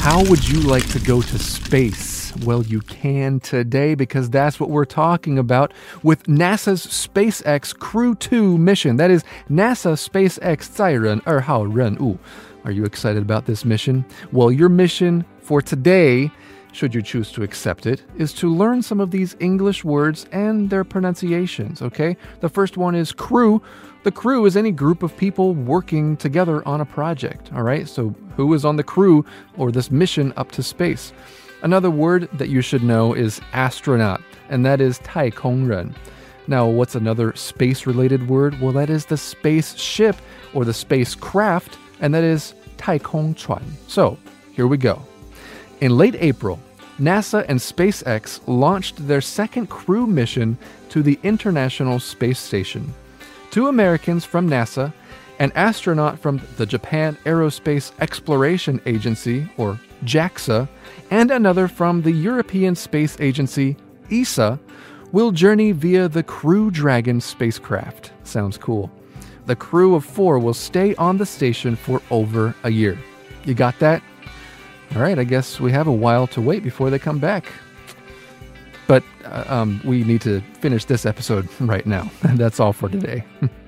How would you like to go to space? Well, you can today because that's what we're talking about with NASA's SpaceX Crew 2 mission. That is NASA SpaceX 载人二号任务. Are you excited about this mission? Well, your mission for today should you choose to accept it, is to learn some of these English words and their pronunciations, okay? The first one is crew. The crew is any group of people working together on a project, all right? So, who is on the crew or this mission up to space? Another word that you should know is astronaut, and that is taikongren. Now, what's another space related word? Well, that is the spaceship or the spacecraft, and that is taikongchuan. So, here we go. In late April, NASA and SpaceX launched their second crew mission to the International Space Station. Two Americans from NASA, an astronaut from the Japan Aerospace Exploration Agency, or JAXA, and another from the European Space Agency, ESA, will journey via the Crew Dragon spacecraft. Sounds cool. The crew of four will stay on the station for over a year. You got that? All right, I guess we have a while to wait before they come back. But uh, um, we need to finish this episode right now. That's all for today.